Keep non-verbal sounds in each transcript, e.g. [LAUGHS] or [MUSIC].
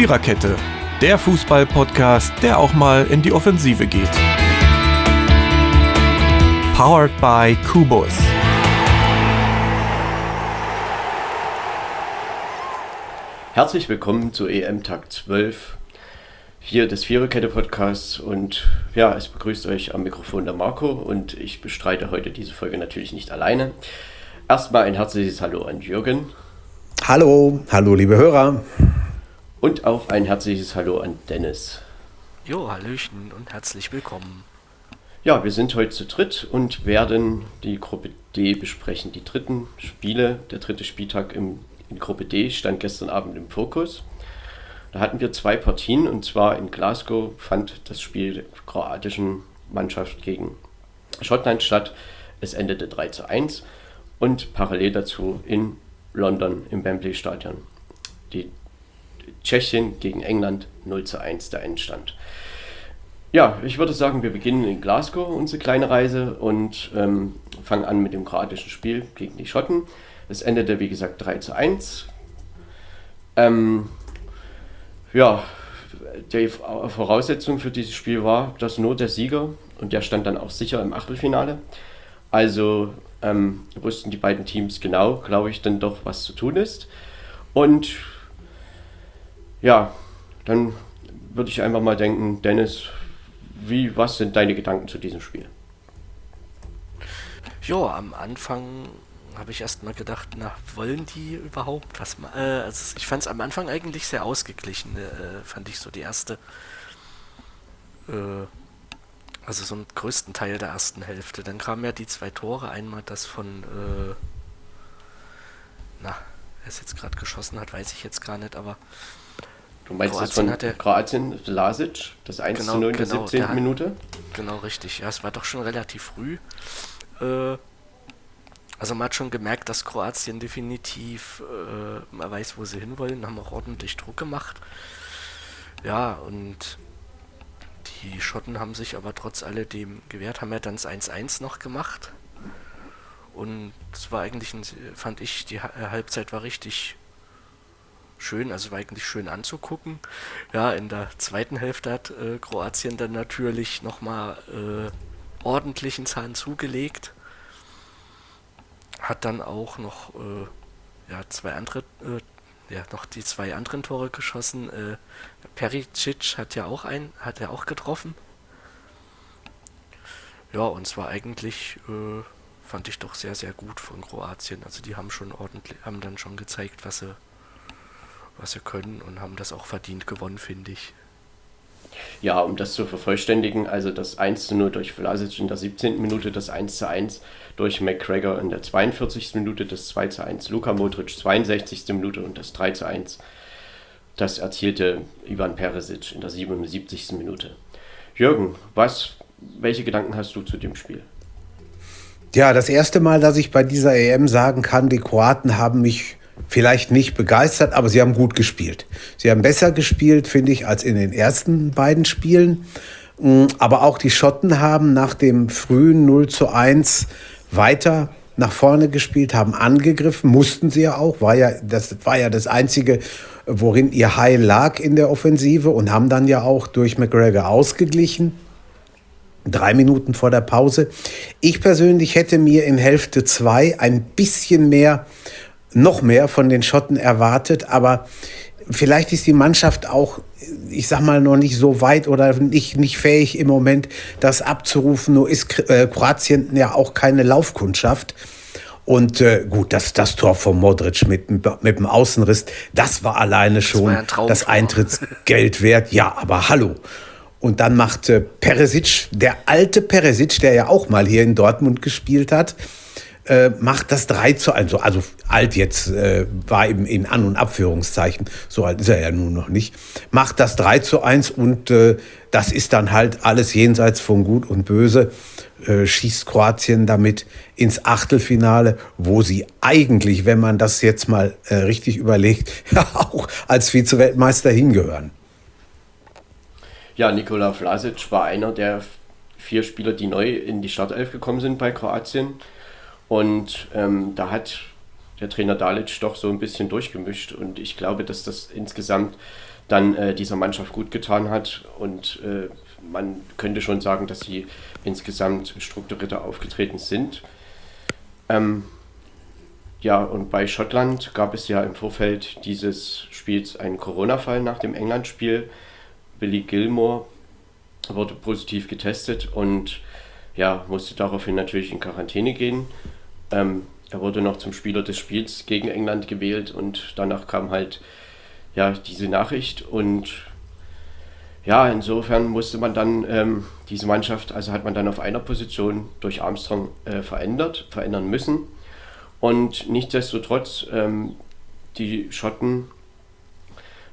Viererkette, der Fußball-Podcast, der auch mal in die Offensive geht. Powered by Kubus. Herzlich willkommen zu EM Tag 12 hier des Viererkette Podcasts und ja, es begrüßt euch am Mikrofon der Marco und ich bestreite heute diese Folge natürlich nicht alleine. Erstmal ein herzliches Hallo an Jürgen. Hallo, hallo liebe Hörer. Und auch ein herzliches Hallo an Dennis. Jo, Hallöchen und herzlich willkommen. Ja, wir sind heute zu dritt und werden die Gruppe D besprechen. Die dritten Spiele, der dritte Spieltag im, in Gruppe D stand gestern Abend im Fokus. Da hatten wir zwei Partien und zwar in Glasgow fand das Spiel der kroatischen Mannschaft gegen Schottland statt. Es endete 3 zu 1 und parallel dazu in London im Wembley Stadion. Die Tschechien gegen England 0 zu 1 der Endstand. Ja, ich würde sagen, wir beginnen in Glasgow unsere kleine Reise und ähm, fangen an mit dem kroatischen Spiel gegen die Schotten. Es endete, wie gesagt, 3 zu 1. Ähm, ja, die Voraussetzung für dieses Spiel war, dass nur der Sieger, und der stand dann auch sicher im Achtelfinale, also ähm, wussten die beiden Teams genau, glaube ich, dann doch, was zu tun ist. Und ja, dann würde ich einfach mal denken, Dennis, wie, was sind deine Gedanken zu diesem Spiel? Jo, am Anfang habe ich erst mal gedacht, na, wollen die überhaupt was äh, also ich fand es am Anfang eigentlich sehr ausgeglichen, äh, fand ich so die erste, äh, also so einen größten Teil der ersten Hälfte. Dann kamen ja die zwei Tore, einmal das von, äh, na, wer es jetzt gerade geschossen hat, weiß ich jetzt gar nicht, aber Du meinst Kroatien das von Kroatien, Lasic, das 1 genau, zu 0 in genau, der 17. Hat, Minute? Genau, richtig. Ja, es war doch schon relativ früh. Äh, also man hat schon gemerkt, dass Kroatien definitiv, äh, man weiß, wo sie hinwollen, haben auch ordentlich Druck gemacht. Ja, und die Schotten haben sich aber trotz alledem gewehrt, haben ja dann das 1-1 noch gemacht. Und es war eigentlich, ein, fand ich, die Halbzeit war richtig schön, also war eigentlich schön anzugucken. Ja, in der zweiten Hälfte hat äh, Kroatien dann natürlich nochmal äh, ordentlichen Zahn zugelegt. Hat dann auch noch äh, ja, zwei andere, äh, ja, noch die zwei anderen Tore geschossen. Äh, Pericic hat ja auch ein, hat ja auch getroffen. Ja, und zwar eigentlich äh, fand ich doch sehr, sehr gut von Kroatien. Also die haben schon ordentlich, haben dann schon gezeigt, was sie was sie können und haben das auch verdient gewonnen, finde ich. Ja, um das zu vervollständigen, also das 1 zu 0 durch Vlasic in der 17. Minute, das 1 zu 1 durch McGregor in der 42. Minute, das 2 zu 1 Luka Modric 62. Minute und das 3 zu 1 das erzielte Ivan Peresic in der 77. Minute. Jürgen, was, welche Gedanken hast du zu dem Spiel? Ja, das erste Mal, dass ich bei dieser EM sagen kann, die Kroaten haben mich vielleicht nicht begeistert, aber sie haben gut gespielt. Sie haben besser gespielt, finde ich, als in den ersten beiden Spielen. Mm, aber auch die Schotten haben nach dem frühen 0 zu 1 weiter nach vorne gespielt, haben angegriffen, mussten sie ja auch, war ja, das war ja das Einzige, worin ihr Heil lag in der Offensive und haben dann ja auch durch McGregor ausgeglichen. Drei Minuten vor der Pause. Ich persönlich hätte mir in Hälfte 2 ein bisschen mehr noch mehr von den Schotten erwartet, aber vielleicht ist die Mannschaft auch, ich sag mal, noch nicht so weit oder nicht, nicht fähig im Moment, das abzurufen. Nur ist äh, Kroatien ja auch keine Laufkundschaft. Und äh, gut, das, das Tor von Modric mit, mit dem Außenriss, das war alleine schon das, ein das Eintrittsgeld wert. Ja, aber hallo. Und dann machte äh, Peresic, der alte Peresic, der ja auch mal hier in Dortmund gespielt hat, äh, macht das 3 zu 1. Also, alt jetzt äh, war eben in An- und Abführungszeichen, so alt ist er ja nun noch nicht, macht das 3 zu 1 und äh, das ist dann halt alles jenseits von Gut und Böse. Äh, schießt Kroatien damit ins Achtelfinale, wo sie eigentlich, wenn man das jetzt mal äh, richtig überlegt, [LAUGHS] auch als Vize-Weltmeister hingehören. Ja, Nikola Vlasic war einer der vier Spieler, die neu in die Startelf gekommen sind bei Kroatien. Und ähm, da hat der Trainer Dalic doch so ein bisschen durchgemischt und ich glaube, dass das insgesamt dann äh, dieser Mannschaft gut getan hat und äh, man könnte schon sagen, dass sie insgesamt strukturierter aufgetreten sind. Ähm, ja, und bei Schottland gab es ja im Vorfeld dieses Spiels einen Corona-Fall nach dem England-Spiel. Billy Gilmore wurde positiv getestet und ja, musste daraufhin natürlich in Quarantäne gehen. Ähm, er wurde noch zum Spieler des Spiels gegen England gewählt und danach kam halt ja diese Nachricht und ja, insofern musste man dann ähm, diese Mannschaft, also hat man dann auf einer Position durch Armstrong äh, verändert, verändern müssen. Und nichtsdestotrotz, ähm, die Schotten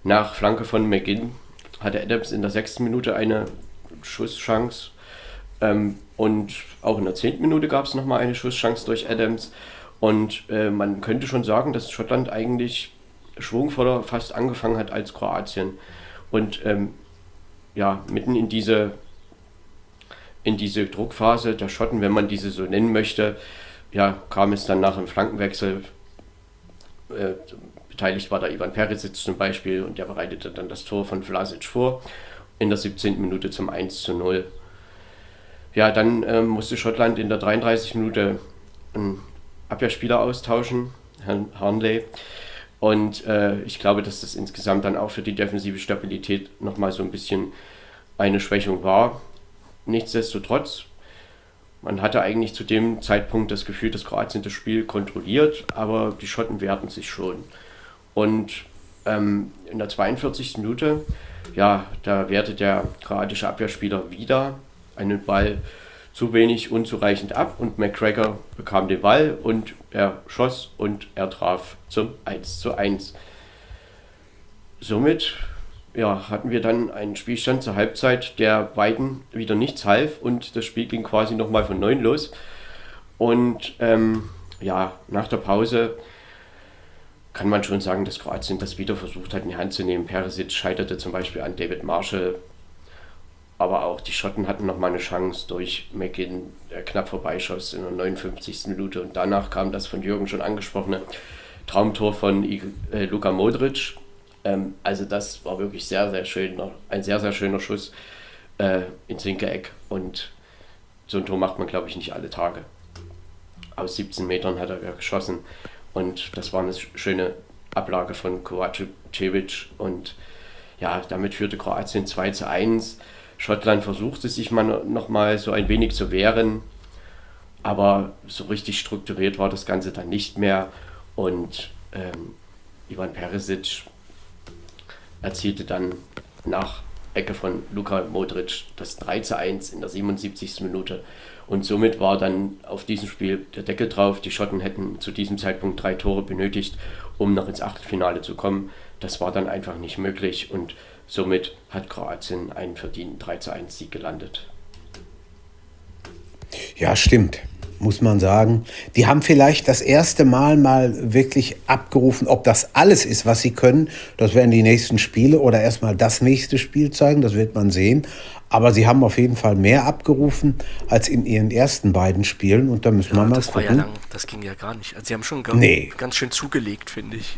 nach Flanke von McGinn hatte Adams in der sechsten Minute eine Schusschance. Ähm, und auch in der zehnten Minute gab es nochmal eine Schusschance durch Adams. Und äh, man könnte schon sagen, dass Schottland eigentlich schwungvoller fast angefangen hat als Kroatien. Und ähm, ja, mitten in diese, in diese Druckphase der Schotten, wenn man diese so nennen möchte, ja, kam es dann nach dem Flankenwechsel. Äh, beteiligt war da Ivan Perisic zum Beispiel und der bereitete dann das Tor von Vlasic vor in der 17. Minute zum 1 zu 0. Ja, dann äh, musste Schottland in der 33. Minute einen Abwehrspieler austauschen, Herrn Harnley. Und äh, ich glaube, dass das insgesamt dann auch für die defensive Stabilität nochmal so ein bisschen eine Schwächung war. Nichtsdestotrotz, man hatte eigentlich zu dem Zeitpunkt das Gefühl, dass Kroatien das Spiel kontrolliert, aber die Schotten wehrten sich schon. Und ähm, in der 42. Minute, ja, da wehrte der kroatische Abwehrspieler wieder einen Ball zu wenig unzureichend ab und McGregor bekam den Ball und er schoss und er traf zum 1 zu 1. Somit ja, hatten wir dann einen Spielstand zur Halbzeit, der beiden wieder nichts half und das Spiel ging quasi nochmal von neun los. Und ähm, ja, nach der Pause kann man schon sagen, dass Kroatien das wieder versucht hat in die Hand zu nehmen. Perisic scheiterte zum Beispiel an David Marshall aber auch die Schotten hatten noch mal eine Chance durch McGinn, der knapp vorbeischoss in der 59. Minute. Und danach kam das von Jürgen schon angesprochene Traumtor von äh, Luka Modric. Ähm, also das war wirklich sehr, sehr schön. Ein sehr, sehr schöner Schuss äh, ins linke Eck. Und so ein Tor macht man, glaube ich, nicht alle Tage. Aus 17 Metern hat er geschossen. Und das war eine schöne Ablage von Kovacevic. Und ja, damit führte Kroatien 2 zu 1. Schottland versuchte sich mal noch mal so ein wenig zu wehren, aber so richtig strukturiert war das Ganze dann nicht mehr. Und ähm, Ivan Perisic erzielte dann nach Ecke von Luka Modric das 3 zu 1 in der 77. Minute. Und somit war dann auf diesem Spiel der Deckel drauf. Die Schotten hätten zu diesem Zeitpunkt drei Tore benötigt, um noch ins Achtelfinale zu kommen. Das war dann einfach nicht möglich. Und Somit hat Kroatien einen verdienten 3 zu 1 Sieg gelandet. Ja, stimmt, muss man sagen. Die haben vielleicht das erste Mal mal wirklich abgerufen, ob das alles ist, was sie können. Das werden die nächsten Spiele oder erstmal das nächste Spiel zeigen, das wird man sehen. Aber sie haben auf jeden Fall mehr abgerufen als in ihren ersten beiden Spielen und da müssen ja, wir mal das gucken. War ja lang, das ging ja gar nicht. Also sie haben schon nee. ganz schön zugelegt, finde ich.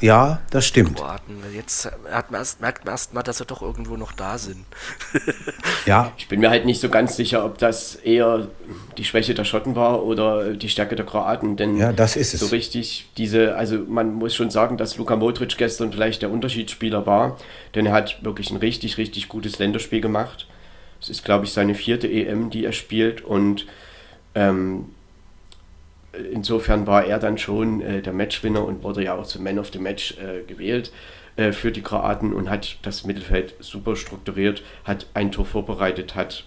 Ja, das stimmt. Kroaten. Jetzt hat man erst, merkt man erst mal, dass sie doch irgendwo noch da sind. [LAUGHS] ja. Ich bin mir halt nicht so ganz sicher, ob das eher die Schwäche der Schotten war oder die Stärke der Kroaten. Denn ja, das ist es. so richtig diese, also man muss schon sagen, dass Luka Modric gestern vielleicht der Unterschiedsspieler war, denn er hat wirklich ein richtig, richtig gutes Länderspiel gemacht. Es ist, glaube ich, seine vierte EM, die er spielt und ähm, insofern war er dann schon äh, der Matchwinner und wurde ja auch zum Man of the Match äh, gewählt äh, für die Kroaten und hat das Mittelfeld super strukturiert, hat ein Tor vorbereitet, hat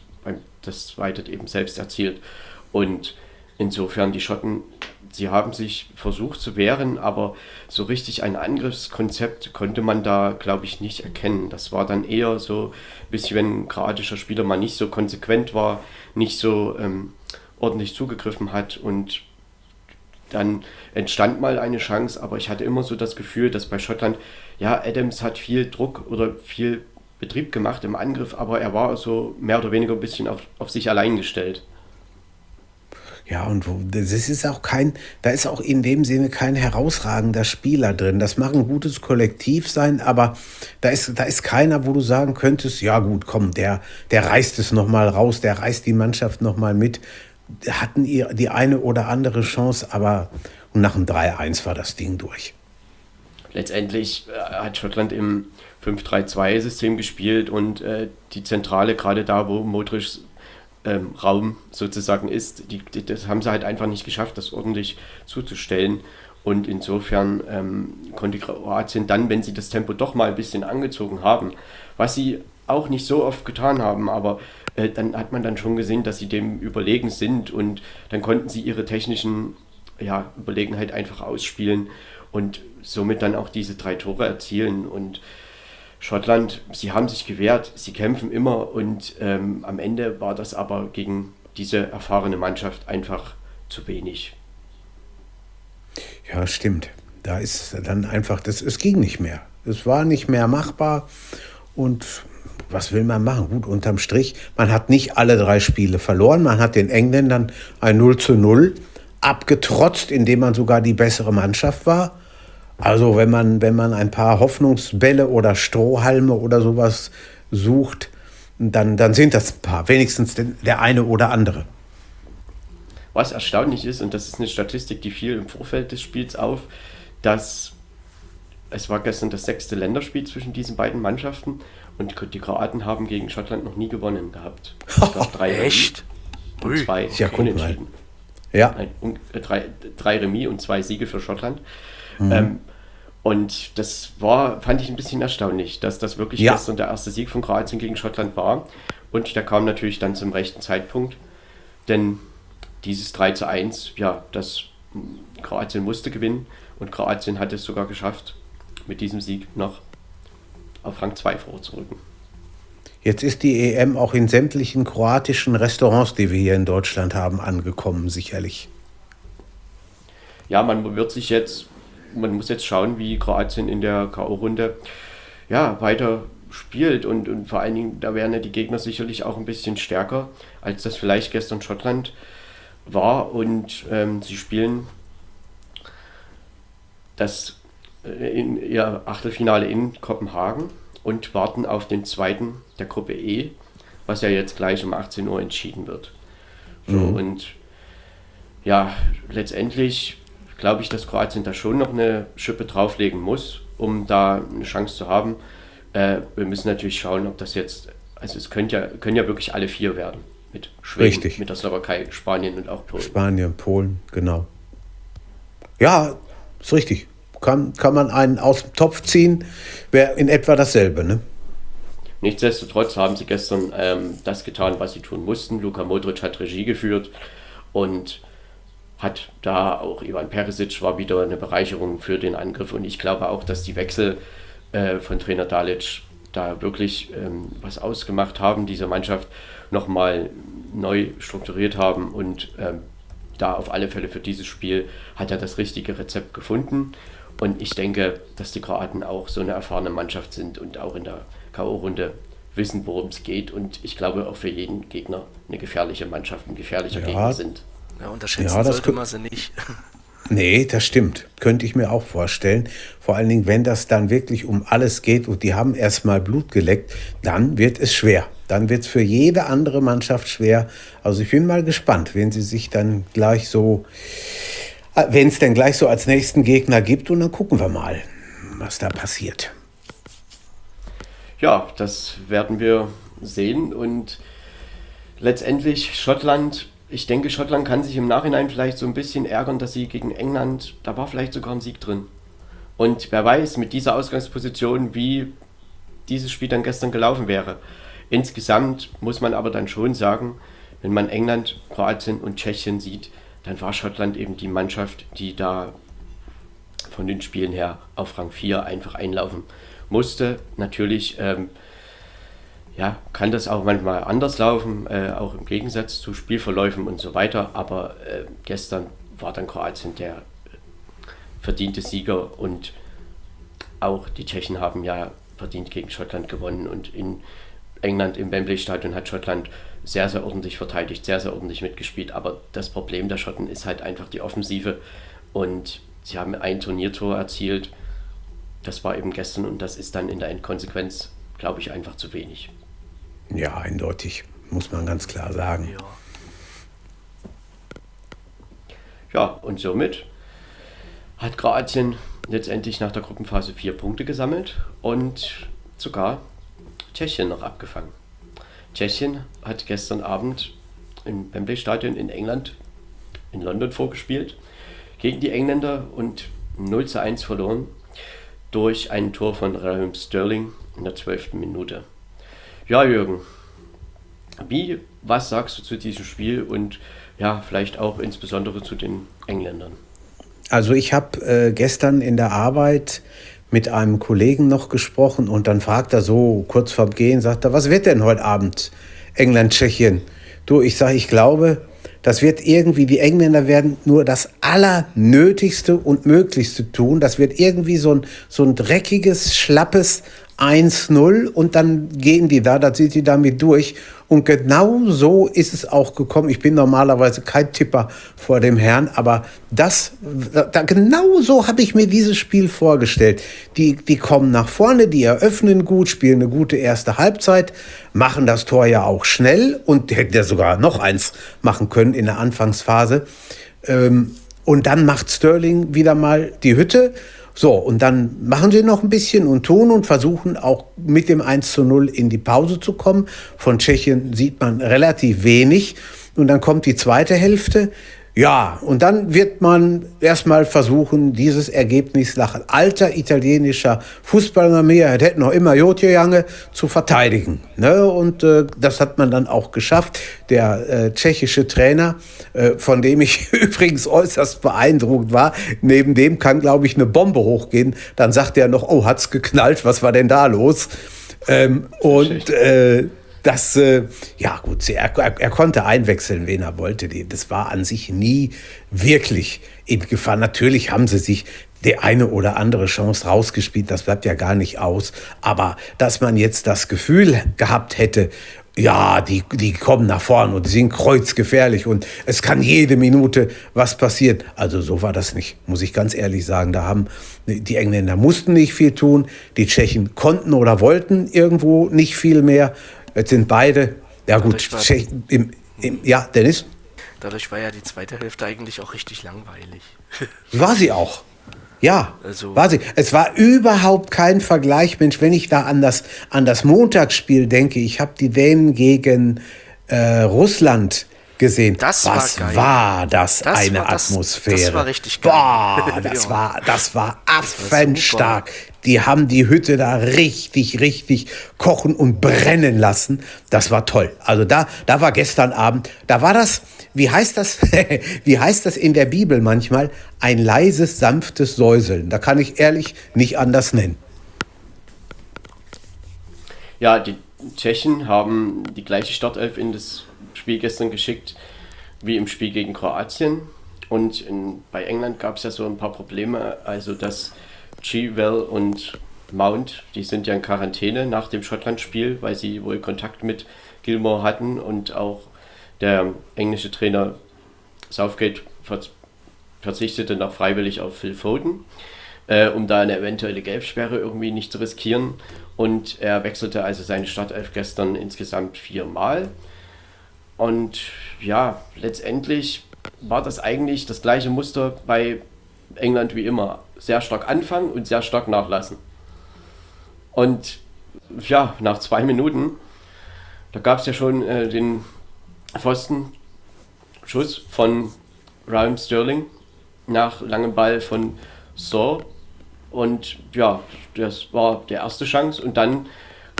das zweite eben selbst erzielt. Und insofern die Schotten, sie haben sich versucht zu wehren, aber so richtig ein Angriffskonzept konnte man da, glaube ich, nicht erkennen. Das war dann eher so, bis wenn ein kroatischer Spieler mal nicht so konsequent war, nicht so ähm, ordentlich zugegriffen hat und dann entstand mal eine Chance, aber ich hatte immer so das Gefühl, dass bei Schottland, ja, Adams hat viel Druck oder viel Betrieb gemacht im Angriff, aber er war so mehr oder weniger ein bisschen auf, auf sich allein gestellt. Ja, und das ist auch kein, da ist auch in dem Sinne kein herausragender Spieler drin. Das mag ein gutes Kollektiv sein, aber da ist, da ist keiner, wo du sagen könntest, ja gut, komm, der, der reißt es nochmal raus, der reißt die Mannschaft nochmal mit. Hatten ihr die eine oder andere Chance, aber nach dem 3-1 war das Ding durch. Letztendlich äh, hat Schottland im 5-3-2-System gespielt und äh, die Zentrale, gerade da, wo Modric ähm, Raum sozusagen ist. Die, die, das haben sie halt einfach nicht geschafft, das ordentlich zuzustellen. Und insofern ähm, konnte Kroatien dann, wenn sie das Tempo doch mal ein bisschen angezogen haben, was sie auch nicht so oft getan haben, aber äh, dann hat man dann schon gesehen, dass sie dem überlegen sind und dann konnten sie ihre technischen ja, Überlegenheit einfach ausspielen und somit dann auch diese drei Tore erzielen. Und Schottland, sie haben sich gewehrt, sie kämpfen immer und ähm, am Ende war das aber gegen diese erfahrene Mannschaft einfach zu wenig. Ja, stimmt. Da ist dann einfach, das, es ging nicht mehr. Es war nicht mehr machbar und was will man machen? Gut, unterm Strich, man hat nicht alle drei Spiele verloren. Man hat den Engländern ein 0 zu 0 abgetrotzt, indem man sogar die bessere Mannschaft war. Also wenn man, wenn man ein paar Hoffnungsbälle oder Strohhalme oder sowas sucht, dann, dann sind das ein paar, wenigstens der eine oder andere. Was erstaunlich ist, und das ist eine Statistik, die fiel im Vorfeld des Spiels auf, dass es war gestern das sechste Länderspiel zwischen diesen beiden Mannschaften und die Kroaten haben gegen Schottland noch nie gewonnen gehabt. [LAUGHS] Drei Echt? Und zwei ja, Unentschieden. Ja. Nein, äh, drei, drei Remis und zwei Siege für Schottland. Mhm. Ähm, und das war, fand ich ein bisschen erstaunlich, dass das wirklich ja. gestern der erste Sieg von Kroatien gegen Schottland war. Und der kam natürlich dann zum rechten Zeitpunkt. Denn dieses 3 zu 1, ja, das Kroatien musste gewinnen und Kroatien hat es sogar geschafft, mit diesem Sieg noch auf Rang 2 vorzurücken. Jetzt ist die EM auch in sämtlichen kroatischen Restaurants, die wir hier in Deutschland haben, angekommen, sicherlich. Ja, man wird sich jetzt man muss jetzt schauen, wie Kroatien in der K.O.-Runde ja, weiter spielt und, und vor allen Dingen, da wären ja die Gegner sicherlich auch ein bisschen stärker, als das vielleicht gestern Schottland war und ähm, sie spielen das in ihr Achtelfinale in Kopenhagen und warten auf den zweiten der Gruppe E, was ja jetzt gleich um 18 Uhr entschieden wird. So, mhm. Und ja, letztendlich glaube ich, dass Kroatien da schon noch eine Schippe drauflegen muss, um da eine Chance zu haben. Äh, wir müssen natürlich schauen, ob das jetzt, also es können ja, können ja wirklich alle vier werden. Mit Schweden, Richtig. mit der Slowakei, Spanien und auch Polen. Spanien, Polen, genau. Ja, ist richtig. Kann, kann man einen aus dem Topf ziehen, wäre in etwa dasselbe, ne? Nichtsdestotrotz haben sie gestern ähm, das getan, was sie tun mussten. Luka Modric hat Regie geführt und hat da auch Ivan Perisic war wieder eine Bereicherung für den Angriff und ich glaube auch, dass die Wechsel äh, von Trainer Dalic da wirklich ähm, was ausgemacht haben, diese Mannschaft nochmal neu strukturiert haben und ähm, da auf alle Fälle für dieses Spiel hat er das richtige Rezept gefunden und ich denke, dass die Kroaten auch so eine erfahrene Mannschaft sind und auch in der K.O.-Runde wissen, worum es geht und ich glaube auch für jeden Gegner eine gefährliche Mannschaft, ein gefährlicher ja, Gegner sind. Ja, unterschätzen ja, sollte man sie nicht. [LAUGHS] Nee, das stimmt. Könnte ich mir auch vorstellen. Vor allen Dingen, wenn das dann wirklich um alles geht und die haben erstmal Blut geleckt, dann wird es schwer. Dann wird es für jede andere Mannschaft schwer. Also ich bin mal gespannt, wenn sie sich dann gleich so, wenn es denn gleich so als nächsten Gegner gibt und dann gucken wir mal, was da passiert. Ja, das werden wir sehen und letztendlich Schottland ich denke, Schottland kann sich im Nachhinein vielleicht so ein bisschen ärgern, dass sie gegen England, da war vielleicht sogar ein Sieg drin. Und wer weiß, mit dieser Ausgangsposition, wie dieses Spiel dann gestern gelaufen wäre. Insgesamt muss man aber dann schon sagen, wenn man England, Kroatien und Tschechien sieht, dann war Schottland eben die Mannschaft, die da von den Spielen her auf Rang 4 einfach einlaufen musste. Natürlich ähm, ja, kann das auch manchmal anders laufen, äh, auch im Gegensatz zu Spielverläufen und so weiter. Aber äh, gestern war dann Kroatien der verdiente Sieger und auch die Tschechen haben ja verdient gegen Schottland gewonnen und in England im Wembley Stadion hat Schottland sehr, sehr ordentlich verteidigt, sehr, sehr ordentlich mitgespielt. Aber das Problem der Schotten ist halt einfach die Offensive. Und sie haben ein Turniertor erzielt. Das war eben gestern und das ist dann in der Endkonsequenz, glaube ich, einfach zu wenig. Ja, eindeutig, muss man ganz klar sagen. Ja. Ja, und somit hat Kroatien letztendlich nach der Gruppenphase vier Punkte gesammelt und sogar Tschechien noch abgefangen. Tschechien hat gestern Abend im Wembley Stadion in England, in London vorgespielt, gegen die Engländer und 0 zu 1 verloren durch ein Tor von Raheem Sterling in der 12. Minute. Ja, Jürgen, wie, was sagst du zu diesem Spiel und ja, vielleicht auch insbesondere zu den Engländern? Also ich habe äh, gestern in der Arbeit mit einem Kollegen noch gesprochen und dann fragt er so kurz vorm Gehen, sagt er, was wird denn heute Abend England, Tschechien? Du, ich sage, ich glaube, das wird irgendwie, die Engländer werden nur das Allernötigste und Möglichste tun. Das wird irgendwie so ein, so ein dreckiges, schlappes 1-0 und dann gehen die sind die damit durch. Und genau so ist es auch gekommen. Ich bin normalerweise kein Tipper vor dem Herrn, aber das, da, genau so habe ich mir dieses Spiel vorgestellt. Die, die kommen nach vorne, die eröffnen gut, spielen eine gute erste Halbzeit, machen das Tor ja auch schnell und hätten ja sogar noch eins machen können in der Anfangsphase. Ähm, und dann macht Sterling wieder mal die Hütte so, und dann machen sie noch ein bisschen und tun und versuchen auch mit dem 1 zu 0 in die Pause zu kommen. Von Tschechien sieht man relativ wenig. Und dann kommt die zweite Hälfte. Ja, und dann wird man erstmal versuchen, dieses Ergebnis nach alter italienischer Fußballarmee, er hätte noch immer Jotje zu verteidigen. Ne? Und äh, das hat man dann auch geschafft. Der äh, tschechische Trainer, äh, von dem ich [LAUGHS] übrigens äußerst beeindruckt war, neben dem kann, glaube ich, eine Bombe hochgehen. Dann sagt er noch, oh, hat's geknallt, was war denn da los? Ähm, und äh, das, äh, ja gut, er, er, konnte einwechseln, wen er wollte. Das war an sich nie wirklich in Gefahr. Natürlich haben sie sich die eine oder andere Chance rausgespielt, das bleibt ja gar nicht aus. Aber dass man jetzt das Gefühl gehabt hätte, ja, die, die kommen nach vorne und sind kreuzgefährlich und es kann jede Minute was passieren. Also so war das nicht, muss ich ganz ehrlich sagen. Da haben die Engländer mussten nicht viel tun, die Tschechen konnten oder wollten irgendwo nicht viel mehr. Jetzt sind beide, ja gut, [LAUGHS] im, im, ja, Dennis? Dadurch war ja die zweite Hälfte eigentlich auch richtig langweilig. [LAUGHS] War sie auch. Ja, also, war sie. Es war überhaupt kein Vergleich, Mensch, wenn ich da an das, an das Montagsspiel denke. Ich habe die Dänen gegen äh, Russland gesehen. Das Was war, geil. war das, das eine war das, Atmosphäre? Das war richtig geil. Boah, [LAUGHS] das, ja. war, das war affenstark. Die haben die Hütte da richtig, richtig kochen und brennen lassen. Das war toll. Also da, da war gestern Abend, da war das, wie heißt das, [LAUGHS] wie heißt das in der Bibel manchmal? Ein leises, sanftes Säuseln. Da kann ich ehrlich nicht anders nennen. Ja, die Tschechen haben die gleiche Startelf in das Spiel gestern geschickt wie im Spiel gegen Kroatien. Und in, bei England gab es ja so ein paar Probleme, also dass G-Well und Mount, die sind ja in Quarantäne nach dem Schottland-Spiel, weil sie wohl Kontakt mit Gilmore hatten und auch der englische Trainer Southgate verzichtete noch freiwillig auf Phil Foden, äh, um da eine eventuelle Gelbsperre irgendwie nicht zu riskieren. Und er wechselte also seine Startelf gestern insgesamt viermal. Und ja, letztendlich war das eigentlich das gleiche Muster bei England wie immer. Sehr stark anfangen und sehr stark nachlassen. Und ja, nach zwei Minuten, da gab es ja schon äh, den Pfostenschuss von Ryan Sterling nach langem Ball von Saw. Und ja, das war der erste Chance. Und dann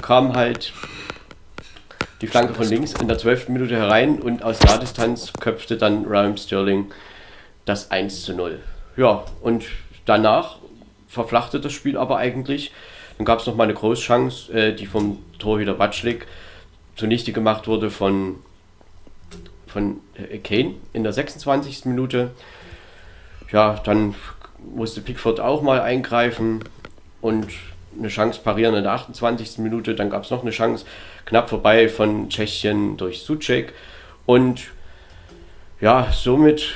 kam halt die Flanke von links in der 12. Minute herein und aus Nahdistanz köpfte dann Ryan Sterling das 1 zu 0. Ja, und danach verflachte das Spiel aber eigentlich. Dann gab es noch mal eine Großchance, äh, die vom Torhüter Batschlik zunichte gemacht wurde von, von äh, Kane in der 26. Minute. Ja, dann musste Pickford auch mal eingreifen und eine Chance parieren in der 28. Minute, dann gab es noch eine Chance knapp vorbei von Tschechien durch Suchek und ja, somit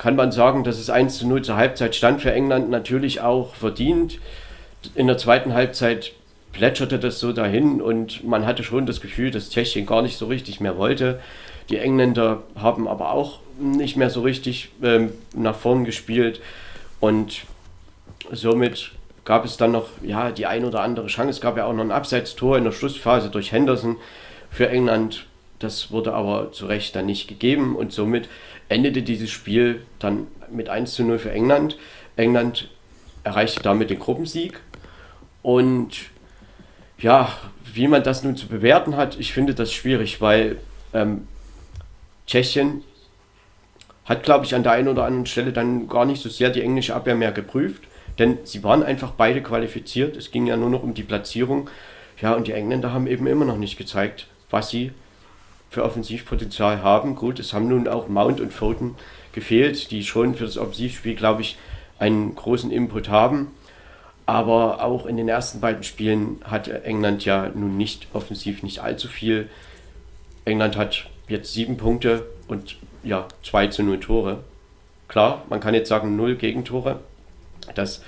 kann man sagen, dass es 1 zu 0 zur Halbzeit stand für England, natürlich auch verdient. In der zweiten Halbzeit plätscherte das so dahin und man hatte schon das Gefühl, dass Tschechien gar nicht so richtig mehr wollte. Die Engländer haben aber auch nicht mehr so richtig ähm, nach vorn gespielt und somit gab es dann noch ja, die ein oder andere Chance. Es gab ja auch noch ein Abseitstor in der Schlussphase durch Henderson für England. Das wurde aber zu Recht dann nicht gegeben und somit endete dieses Spiel dann mit 1 zu 0 für England. England erreichte damit den Gruppensieg und ja, wie man das nun zu bewerten hat, ich finde das schwierig, weil ähm, Tschechien hat, glaube ich, an der einen oder anderen Stelle dann gar nicht so sehr die englische Abwehr mehr geprüft, denn sie waren einfach beide qualifiziert. Es ging ja nur noch um die Platzierung. Ja, und die Engländer haben eben immer noch nicht gezeigt, was sie für Offensivpotenzial haben. Gut, es haben nun auch Mount und Foden gefehlt, die schon für das Offensivspiel, glaube ich, einen großen Input haben. Aber auch in den ersten beiden Spielen hat England ja nun nicht offensiv nicht allzu viel. England hat jetzt sieben Punkte und ja, 2 zu 0 Tore. Klar, man kann jetzt sagen, null Gegentore. Das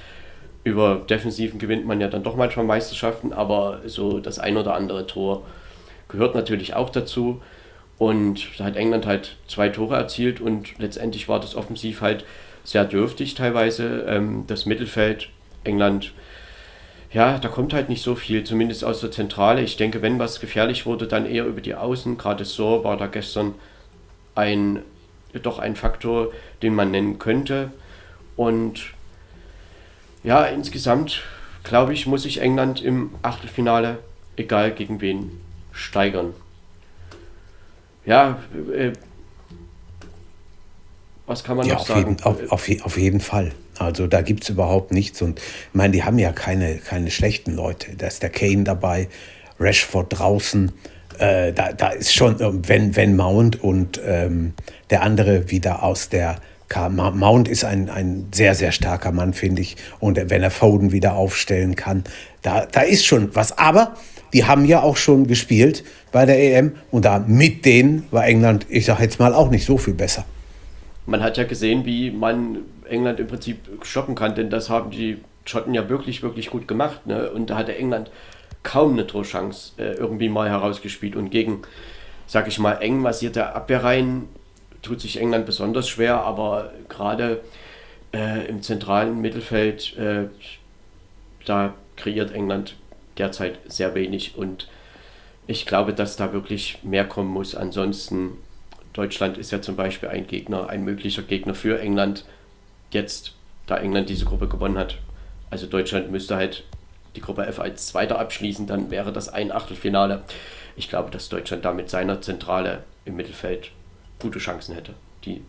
über Defensiven gewinnt man ja dann doch manchmal Meisterschaften, aber so das ein oder andere Tor gehört natürlich auch dazu. Und da hat England halt zwei Tore erzielt und letztendlich war das offensiv halt sehr dürftig teilweise. Ähm, das Mittelfeld England, ja, da kommt halt nicht so viel, zumindest aus der Zentrale. Ich denke, wenn was gefährlich wurde, dann eher über die Außen. Gerade so war da gestern ein, doch ein Faktor, den man nennen könnte. Und ja, insgesamt glaube ich, muss sich England im Achtelfinale, egal gegen wen, steigern. Ja, äh, was kann man ja, noch auf sagen? Jeden, auf, auf, auf, jeden Fall. Also da gibt es überhaupt nichts. Und ich meine, die haben ja keine, keine schlechten Leute. Da ist der Kane dabei, Rashford draußen. Äh, da, da ist schon, äh, wenn, wenn Mount und ähm, der andere wieder aus der Mount ist ein, ein sehr, sehr starker Mann, finde ich. Und wenn er Foden wieder aufstellen kann, da, da ist schon was. Aber die haben ja auch schon gespielt bei der EM und da mit denen war England, ich sage jetzt mal, auch nicht so viel besser. Man hat ja gesehen, wie man England im Prinzip stoppen kann, denn das haben die Schotten ja wirklich, wirklich gut gemacht. Ne? Und da hatte England kaum eine Torchance äh, irgendwie mal herausgespielt. Und gegen, sag ich mal, eng massierte Abwehrreihen tut sich England besonders schwer, aber gerade äh, im zentralen Mittelfeld, äh, da kreiert England derzeit sehr wenig und ich glaube, dass da wirklich mehr kommen muss. Ansonsten, Deutschland ist ja zum Beispiel ein Gegner, ein möglicher Gegner für England. Jetzt, da England diese Gruppe gewonnen hat. Also Deutschland müsste halt die Gruppe F als Zweiter abschließen, dann wäre das ein Achtelfinale. Ich glaube, dass Deutschland da mit seiner Zentrale im Mittelfeld gute Chancen hätte, die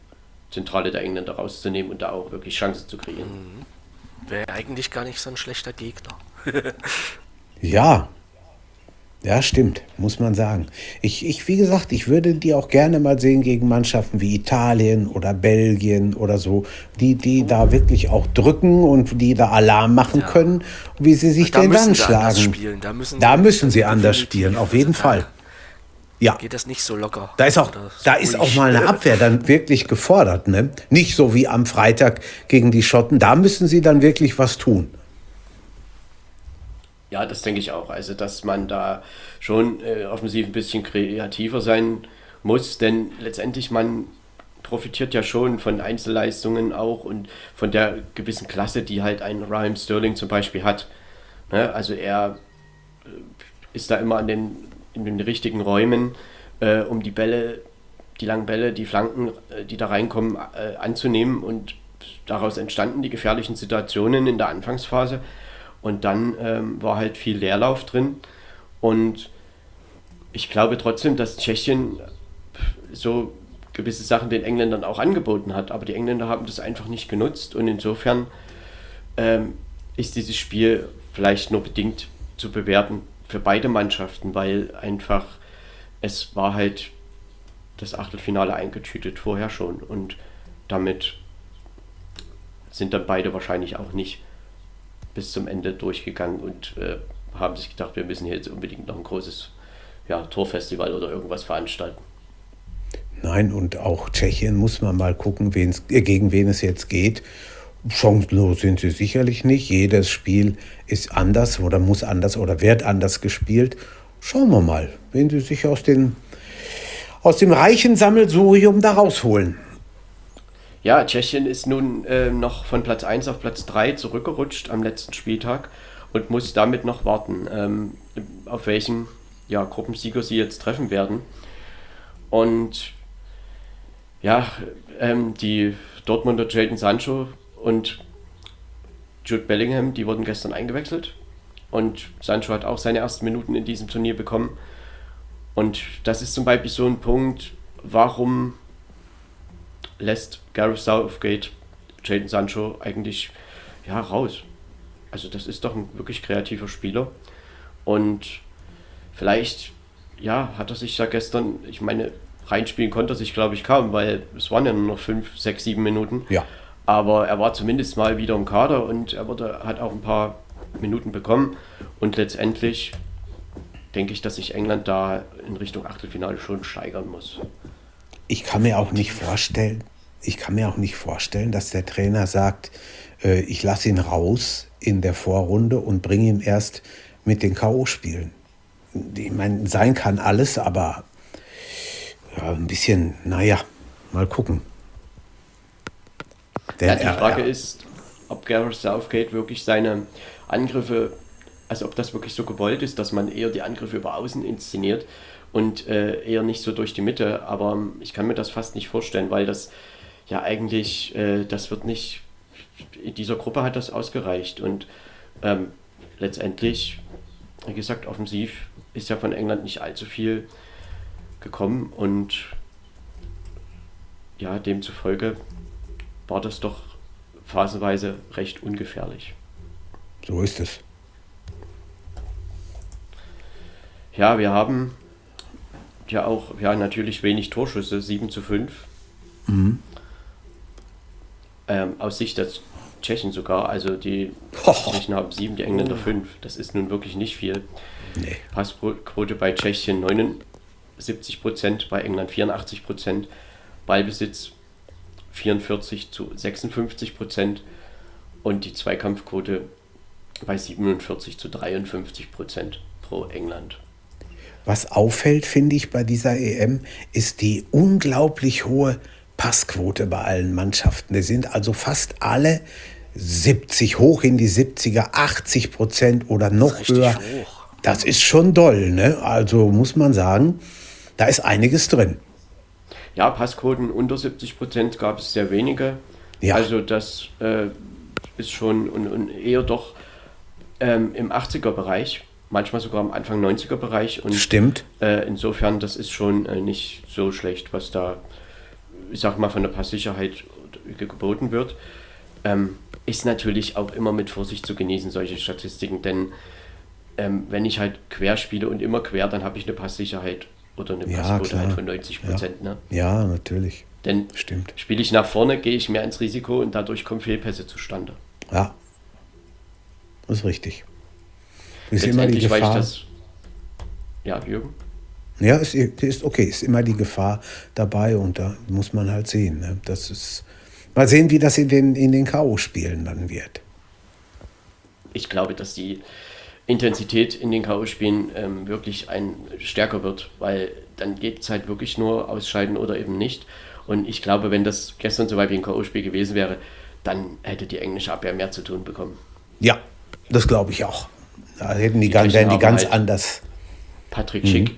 Zentrale der Engländer rauszunehmen und da auch wirklich Chancen zu kreieren. Mhm. Wäre eigentlich gar nicht so ein schlechter Gegner. [LAUGHS] ja, ja, stimmt, muss man sagen. Ich, ich, wie gesagt, ich würde die auch gerne mal sehen gegen Mannschaften wie Italien oder Belgien oder so, die, die da wirklich auch drücken und die da Alarm machen ja. können, wie sie sich da denn dann schlagen. Da müssen, da müssen sie anders spielen, auf jeden Fall. Ja. Geht das nicht so locker. Da ist auch, da ist auch mal eine Abwehr dann wirklich gefordert. Ne? Nicht so wie am Freitag gegen die Schotten. Da müssen sie dann wirklich was tun. Ja, das denke ich auch. Also, dass man da schon äh, offensiv ein bisschen kreativer sein muss, denn letztendlich man profitiert ja schon von Einzelleistungen auch und von der gewissen Klasse, die halt ein Raheem Sterling zum Beispiel hat. Ne? Also er äh, ist da immer an den, in den richtigen Räumen, äh, um die Bälle, die langen Bälle, die Flanken, äh, die da reinkommen, äh, anzunehmen und daraus entstanden die gefährlichen Situationen in der Anfangsphase. Und dann ähm, war halt viel Leerlauf drin. Und ich glaube trotzdem, dass Tschechien so gewisse Sachen den Engländern auch angeboten hat. Aber die Engländer haben das einfach nicht genutzt. Und insofern ähm, ist dieses Spiel vielleicht nur bedingt zu bewerten für beide Mannschaften, weil einfach es war halt das Achtelfinale eingetütet vorher schon. Und damit sind dann beide wahrscheinlich auch nicht bis zum Ende durchgegangen und äh, haben sich gedacht, wir müssen hier jetzt unbedingt noch ein großes ja, Torfestival oder irgendwas veranstalten. Nein, und auch Tschechien muss man mal gucken, äh, gegen wen es jetzt geht. Chancenlos sind sie sicherlich nicht. Jedes Spiel ist anders oder muss anders oder wird anders gespielt. Schauen wir mal, wen sie sich aus, den, aus dem reichen Sammelsurium da rausholen. Ja, Tschechien ist nun äh, noch von Platz 1 auf Platz 3 zurückgerutscht am letzten Spieltag und muss damit noch warten, ähm, auf welchen ja, Gruppensieger sie jetzt treffen werden. Und ja, ähm, die Dortmunder Jadon Sancho und Jude Bellingham, die wurden gestern eingewechselt. Und Sancho hat auch seine ersten Minuten in diesem Turnier bekommen. Und das ist zum Beispiel so ein Punkt, warum lässt Gareth Southgate Jadon Sancho eigentlich ja, raus. Also das ist doch ein wirklich kreativer Spieler. Und vielleicht, ja, hat er sich ja gestern, ich meine, reinspielen konnte er sich, glaube ich, kaum, weil es waren ja nur noch fünf, sechs, sieben Minuten. Ja. Aber er war zumindest mal wieder im Kader und er wurde, hat auch ein paar Minuten bekommen. Und letztendlich denke ich, dass sich England da in Richtung Achtelfinale schon steigern muss. Ich kann mir auch nicht vorstellen, ich kann mir auch nicht vorstellen, dass der Trainer sagt, äh, ich lasse ihn raus in der Vorrunde und bringe ihn erst mit den K.O.-Spielen. Ich meine, sein kann alles, aber ja, ein bisschen, naja, mal gucken. Denn ja, die Frage er, ist, ob Gareth Southgate wirklich seine Angriffe, also ob das wirklich so gewollt ist, dass man eher die Angriffe über außen inszeniert und äh, eher nicht so durch die Mitte. Aber ich kann mir das fast nicht vorstellen, weil das ja eigentlich, äh, das wird nicht, in dieser Gruppe hat das ausgereicht und ähm, letztendlich, wie gesagt, offensiv ist ja von England nicht allzu viel gekommen und ja, demzufolge war das doch phasenweise recht ungefährlich. So ist es. Ja, wir haben ja auch ja, natürlich wenig Torschüsse, 7 zu 5. Mhm. Ähm, aus Sicht der Tschechen sogar. Also die oh. Tschechen haben 7, die Engländer 5. Das ist nun wirklich nicht viel. Nee. Passquote bei Tschechien 79 Prozent, bei England 84 Prozent. Ballbesitz 44 zu 56 Prozent und die Zweikampfquote bei 47 zu 53 Prozent pro England. Was auffällt, finde ich, bei dieser EM, ist die unglaublich hohe Passquote bei allen Mannschaften. Es sind also fast alle 70, hoch in die 70er, 80 Prozent oder noch höher. Hoch. Das ist schon doll, ne? Also muss man sagen, da ist einiges drin. Ja, Passquoten unter 70 Prozent gab es sehr wenige. Ja. Also das äh, ist schon und, und eher doch ähm, im 80er-Bereich, manchmal sogar am Anfang 90er-Bereich. Stimmt. Äh, insofern, das ist schon äh, nicht so schlecht, was da, ich sag mal, von der Passsicherheit geboten wird. Ähm, ist natürlich auch immer mit Vorsicht zu genießen, solche Statistiken, denn ähm, wenn ich halt quer spiele und immer quer, dann habe ich eine Passsicherheit oder eine Passquote halt von 90 Prozent. Ja. Ne? ja, natürlich. Denn Stimmt. spiele ich nach vorne, gehe ich mehr ins Risiko und dadurch kommen Fehlpässe zustande. Ja, das ist richtig. Ist immer die Gefahr. Das, ja, Jürgen? Ja, ist, ist okay, ist immer die Gefahr dabei und da muss man halt sehen. Ne? Das ist, mal sehen, wie das in den, in den K.O.-Spielen dann wird. Ich glaube, dass die Intensität in den K.O.-Spielen ähm, wirklich ein stärker wird, weil dann geht es halt wirklich nur ausscheiden oder eben nicht. Und ich glaube, wenn das gestern zum Beispiel ein K.O.-Spiel gewesen wäre, dann hätte die englische Abwehr mehr zu tun bekommen. Ja, das glaube ich auch. Da hätten die, die ganz, wären die ganz halt anders. Patrick Schick, mhm.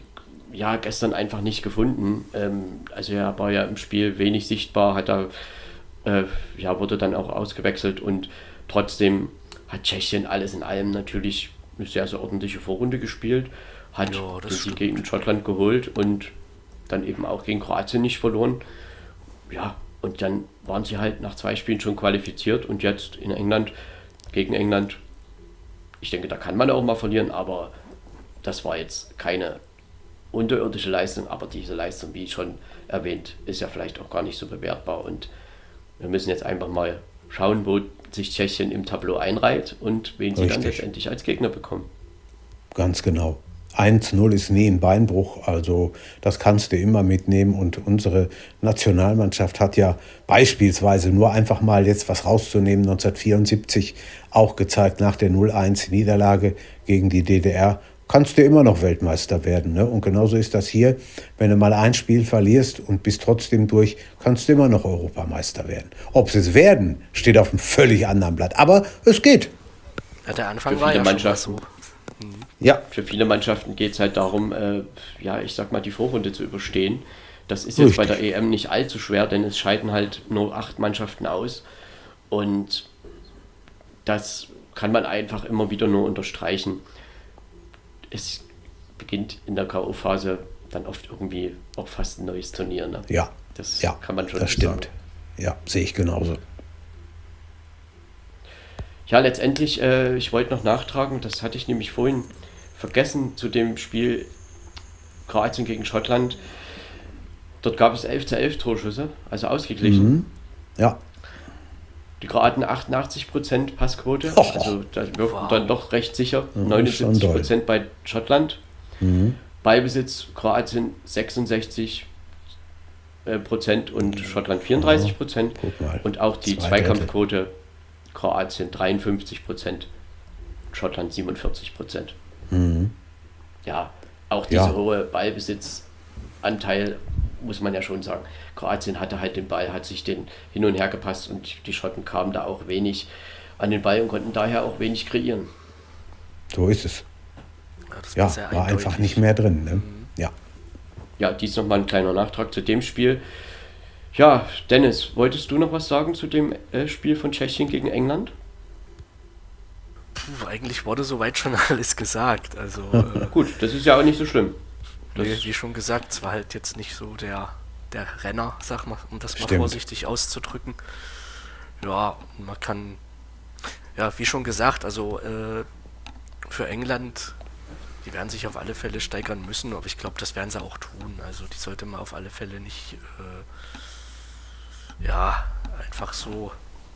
Ja, gestern einfach nicht gefunden. Ähm, also er war ja im Spiel wenig sichtbar, hat er, äh, ja, wurde dann auch ausgewechselt und trotzdem hat Tschechien alles in allem natürlich eine sehr, sehr ordentliche Vorrunde gespielt, hat ja, den Sieg gegen Schottland geholt und dann eben auch gegen Kroatien nicht verloren. Ja, und dann waren sie halt nach zwei Spielen schon qualifiziert und jetzt in England gegen England. Ich denke, da kann man auch mal verlieren, aber das war jetzt keine unterirdische Leistung, aber diese Leistung, wie schon erwähnt, ist ja vielleicht auch gar nicht so bewertbar und wir müssen jetzt einfach mal schauen, wo sich Tschechien im Tableau einreiht und wen sie Richtig. dann letztendlich als Gegner bekommen. Ganz genau. 1-0 ist nie ein Beinbruch, also das kannst du immer mitnehmen. Und unsere Nationalmannschaft hat ja beispielsweise nur einfach mal jetzt was rauszunehmen, 1974 auch gezeigt, nach der 0-1-Niederlage gegen die DDR, kannst du immer noch Weltmeister werden. Ne? Und genauso ist das hier, wenn du mal ein Spiel verlierst und bist trotzdem durch, kannst du immer noch Europameister werden. Ob sie es werden, steht auf einem völlig anderen Blatt. Aber es geht. Ja, der Anfang Für war viele ja Mannschaften. so. Ja, Für viele Mannschaften geht es halt darum, äh, ja, ich sag mal, die Vorrunde zu überstehen. Das ist jetzt bei der Richtig. EM nicht allzu schwer, denn es scheiden halt nur acht Mannschaften aus. Und das kann man einfach immer wieder nur unterstreichen. Es beginnt in der K.O.-Phase dann oft irgendwie auch fast ein neues Turnier. Ne? ja. Das ja, kann man schon Das stimmt. sagen. Ja, sehe ich genauso. Ja, letztendlich, äh, ich wollte noch nachtragen, das hatte ich nämlich vorhin vergessen zu dem Spiel Kroatien gegen Schottland. Dort gab es 11 zu 11 Torschüsse, also ausgeglichen. Mhm. Ja, Die Kroaten 88% Passquote, Oh. also da wirkten Wow. dann doch recht sicher. Ja, ist schon 79% bei Schottland. Beibesitz Kroatien 66 äh, Prozent und Schottland 34 Prozent. Und auch die Zwei Zweikampfquote Kroatien 53 Prozent, Schottland 47 Prozent. Ja, auch dieser Ja. hohe Ballbesitzanteil muss man ja schon sagen. Kroatien hatte halt den Ball, hat sich den hin und her gepasst und die Schotten kamen da auch wenig an den Ball und konnten daher auch wenig kreieren. so ist es. Ja, das Ja, war einfach eindeutig. nicht mehr drin. Ne? Ja. Ja, dies nochmal ein kleiner Nachtrag zu dem Spiel. Ja, Dennis, wolltest du noch was sagen zu dem äh, Spiel von Tschechien gegen England? Puh, eigentlich wurde soweit schon [LAUGHS] alles gesagt. Also, [LAUGHS] äh, Gut, das ist ja auch nicht so schlimm. Wie, wie schon gesagt, es war halt jetzt nicht so der, der Renner, sag mal, um das mal Stimmt. vorsichtig auszudrücken. Ja, man kann, ja, wie schon gesagt, also äh, für England, die werden sich auf alle Fälle steigern müssen, aber ich glaube, das werden sie auch tun. Also die sollte man auf alle Fälle nicht, äh, ja, einfach so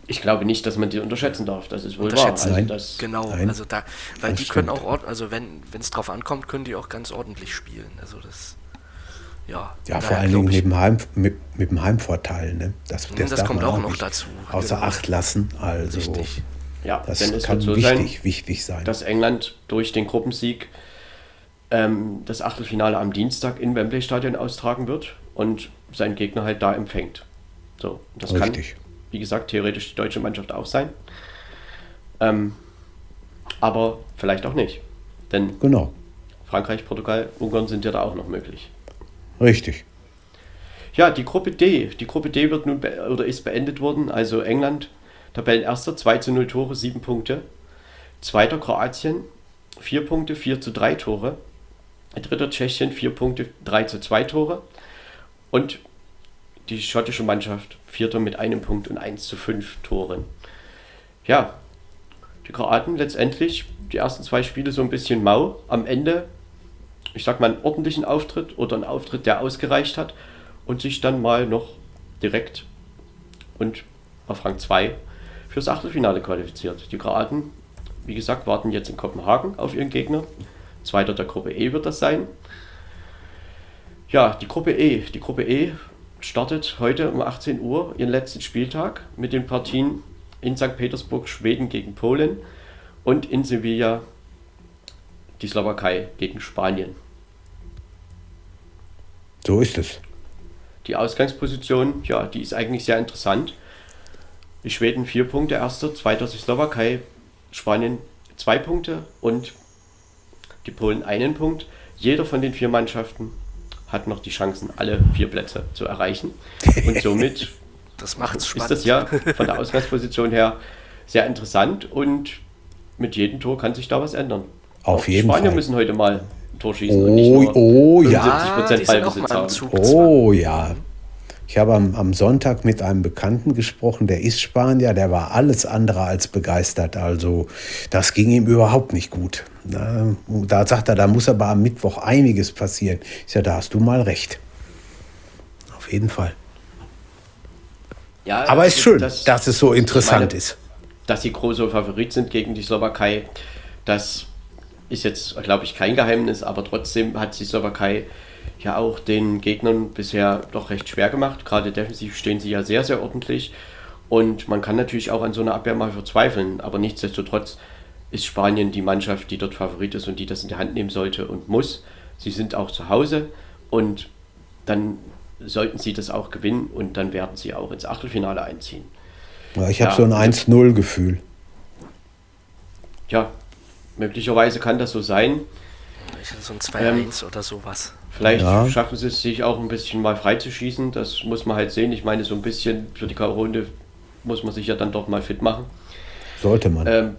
ich glaube nicht, dass man die unterschätzen darf. Das ist wohl wahr. Unterschätzen. Also Nein. das, Genau, Nein, also da, weil das die können stimmt. auch, ord- also wenn es drauf ankommt, können die auch ganz ordentlich spielen. Also das, ja. Ja, vor allen Dingen mit dem, Heim, mit, mit dem Heimvorteil. Ne? Das, das darf kommt man auch noch dazu, Außer genau. Acht lassen. Also, Richtig. ja, das denn es kann wird so wichtig, sein, wichtig sein. dass England durch den Gruppensieg ähm, das Achtelfinale am Dienstag in Wembley Stadion austragen wird und seinen Gegner halt da empfängt. So, das Richtig. kann, wie gesagt, theoretisch die deutsche Mannschaft auch sein. Ähm, aber vielleicht auch nicht. Denn Genau, Frankreich, Portugal, Ungarn sind ja da auch noch möglich. richtig. Ja, die Gruppe D. Die Gruppe D wird nun oder ist beendet worden. Also England, Tabellenerster, 2 zu 0 Tore, 7 Punkte. Zweiter Kroatien, 4 Punkte, 4 zu 3 Tore. Dritter Tschechien, 4 Punkte, 3 zu 2 Tore. Und die schottische Mannschaft, Vierter mit einem Punkt und 1 zu 5 Toren. Ja, die Kroaten letztendlich die ersten zwei Spiele so ein bisschen mau. Am Ende, ich sag mal, einen ordentlichen Auftritt oder einen Auftritt, der ausgereicht hat und sich dann mal noch direkt und auf Rang 2 fürs Achtelfinale qualifiziert. Die Kroaten, wie gesagt, warten jetzt in Kopenhagen auf ihren Gegner. Zweiter der Gruppe E wird das sein. Ja, die Gruppe E. Die Gruppe E startet heute um 18 Uhr ihren letzten Spieltag mit den Partien in St. Petersburg Schweden gegen Polen und in Sevilla die Slowakei gegen Spanien. So ist es. Die Ausgangsposition, ja, die ist eigentlich sehr interessant. Die Schweden vier Punkte, erster, zweiter die Slowakei, Spanien zwei Punkte und die Polen einen Punkt. Jeder von den vier Mannschaften hat noch die Chancen, alle vier Plätze zu erreichen. Und [LAUGHS] somit Das macht's ist spannend. das ja [LAUGHS] von der Ausgangsposition her sehr interessant und mit jedem Tor kann sich da was ändern. Auf Auch jeden Spanier Fall. müssen heute mal ein Tor schießen und nicht Oh, nur oh ja. 75% die sind auch Ballbesitz haben. Oh ja. Ich habe am, am Sonntag mit einem Bekannten gesprochen, der ist Spanier, der war alles andere als begeistert. Also das ging ihm überhaupt nicht gut. Na, Da sagt er, da muss aber am Mittwoch einiges passieren. Ich sage, da hast du mal recht. Auf jeden Fall. Ja, Aber ist das- schön, das- dass es so interessant meine, ist. dass sie großer Favorit sind gegen die Slowakei, das ist jetzt, glaube ich, kein Geheimnis, aber trotzdem hat die Slowakei ja auch den Gegnern bisher doch recht schwer gemacht. Gerade defensiv stehen sie ja sehr, sehr ordentlich. Und man kann natürlich auch an so einer Abwehr mal verzweifeln, aber nichtsdestotrotz ist Spanien die Mannschaft, die dort Favorit ist und die das in die Hand nehmen sollte und muss. Sie sind auch zu Hause und dann sollten sie das auch gewinnen und dann werden sie auch ins Achtelfinale einziehen. Ja, ich habe ja, so ein 1-0-Gefühl. Ja, möglicherweise kann das so sein. So ein 2-1 ähm, oder sowas. Vielleicht ja. schaffen sie es sich auch ein bisschen mal freizuschießen. Das muss man halt sehen. Ich meine, so ein bisschen für die K.O.-Runde muss man sich ja dann doch mal fit machen. Sollte man. Ähm,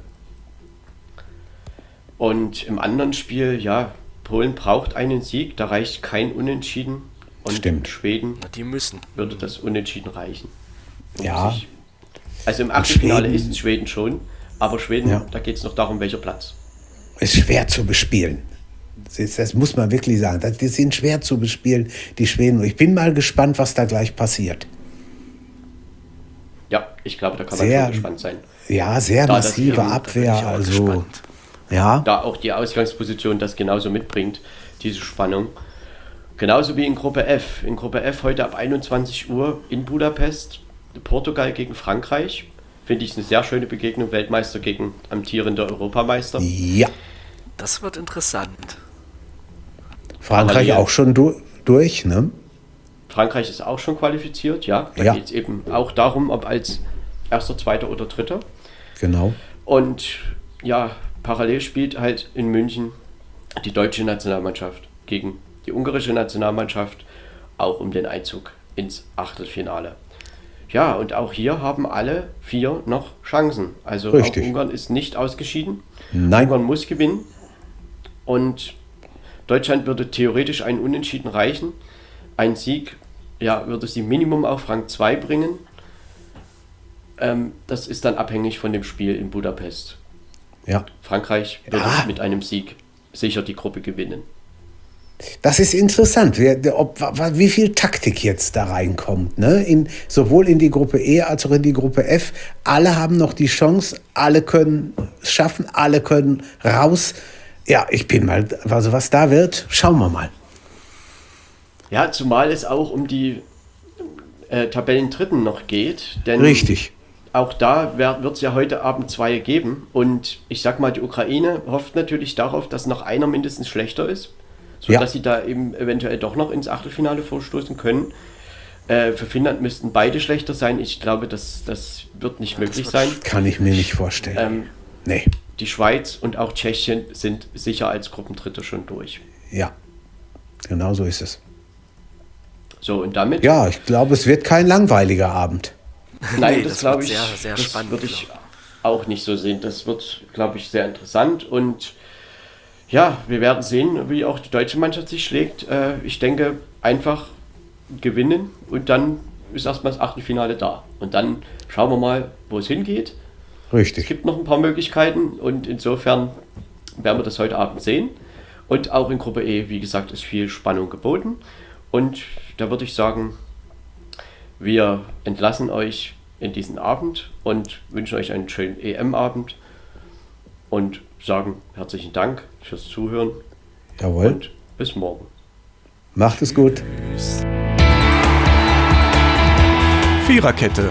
und im anderen Spiel, ja, Polen braucht einen Sieg, da reicht kein Unentschieden. Und Stimmt. Schweden Na, die müssen. würde das Unentschieden reichen. Um ja. Sich, also im Achtelfinale ist es Schweden schon, aber Schweden, ja. da geht es noch darum, welcher Platz. Ist schwer zu bespielen. Das, das muss man wirklich sagen. Die sind schwer zu bespielen, die Schweden. Ich bin mal gespannt, was da gleich passiert. Ja, ich glaube, da kann man sehr, schon gespannt sein. Ja, sehr da massive Abwehr. Also, gespannt. ja. Da auch die Ausgangsposition das genauso mitbringt, diese Spannung. Genauso wie in Gruppe F. In Gruppe F heute ab 21 Uhr in Budapest, Portugal gegen Frankreich. Finde ich eine sehr schöne Begegnung. Weltmeister gegen amtierender Europameister. Ja. Das wird interessant. Frankreich Parallel. auch schon du durch, ne? Frankreich ist auch schon qualifiziert, ja. Da ja. geht es eben auch darum, ob als erster, zweiter oder dritter. Genau. Und ja, parallel spielt halt in München die deutsche Nationalmannschaft gegen die ungarische Nationalmannschaft, auch um den Einzug ins Achtelfinale. Ja, und auch hier haben alle vier noch Chancen. Also Ungarn ist nicht ausgeschieden. Nein. Ungarn muss gewinnen. Und Deutschland würde theoretisch einen Unentschieden reichen. Ein Sieg ja, würde sie Minimum auf Rang 2 bringen. Ähm, das ist dann abhängig von dem Spiel in Budapest. Ja. Frankreich würde ja. mit einem Sieg sicher die Gruppe gewinnen. Das ist interessant, wie, viel Taktik jetzt da reinkommt. Ne? In, sowohl in die Gruppe E als auch in die Gruppe F. Alle haben noch die Chance, alle können es schaffen, alle können raus. Ja, ich bin mal, also was da wird, schauen wir mal. Ja, zumal es auch um die äh, Tabellendritten noch geht. Denn Richtig. Auch da wird es ja heute Abend zwei geben. Und ich sag mal, die Ukraine hofft natürlich darauf, dass noch einer mindestens schlechter ist sodass ja. sie da eben eventuell doch noch ins Achtelfinale vorstoßen können. Äh, für Finnland müssten beide schlechter sein. Ich glaube, das, das wird nicht möglich sein. Kann ich mir nicht vorstellen. Ähm, nee. Die Schweiz und auch Tschechien sind sicher als Gruppendritte schon durch. Ja, genau so ist es. So, und damit? Ja, ich glaube, es wird kein langweiliger Abend. Nein, nee, das, das glaube ich, sehr, sehr das würde ich auch nicht so sehen. Das wird, glaube ich, sehr interessant und ja, wir werden sehen, wie auch die deutsche Mannschaft sich schlägt. Äh, ich denke, einfach gewinnen und dann ist erstmal das Achtelfinale da. Und dann schauen wir mal, wo es hingeht. Richtig. Es gibt noch ein paar Möglichkeiten und insofern werden wir das heute Abend sehen. Und auch in Gruppe E, wie gesagt, ist viel Spannung geboten. Und da würde ich sagen, wir entlassen euch in diesen Abend und wünschen euch einen schönen EM-Abend und sagen herzlichen Dank fürs Zuhören. Jawohl. Und bis morgen. Macht es gut. Viererkette,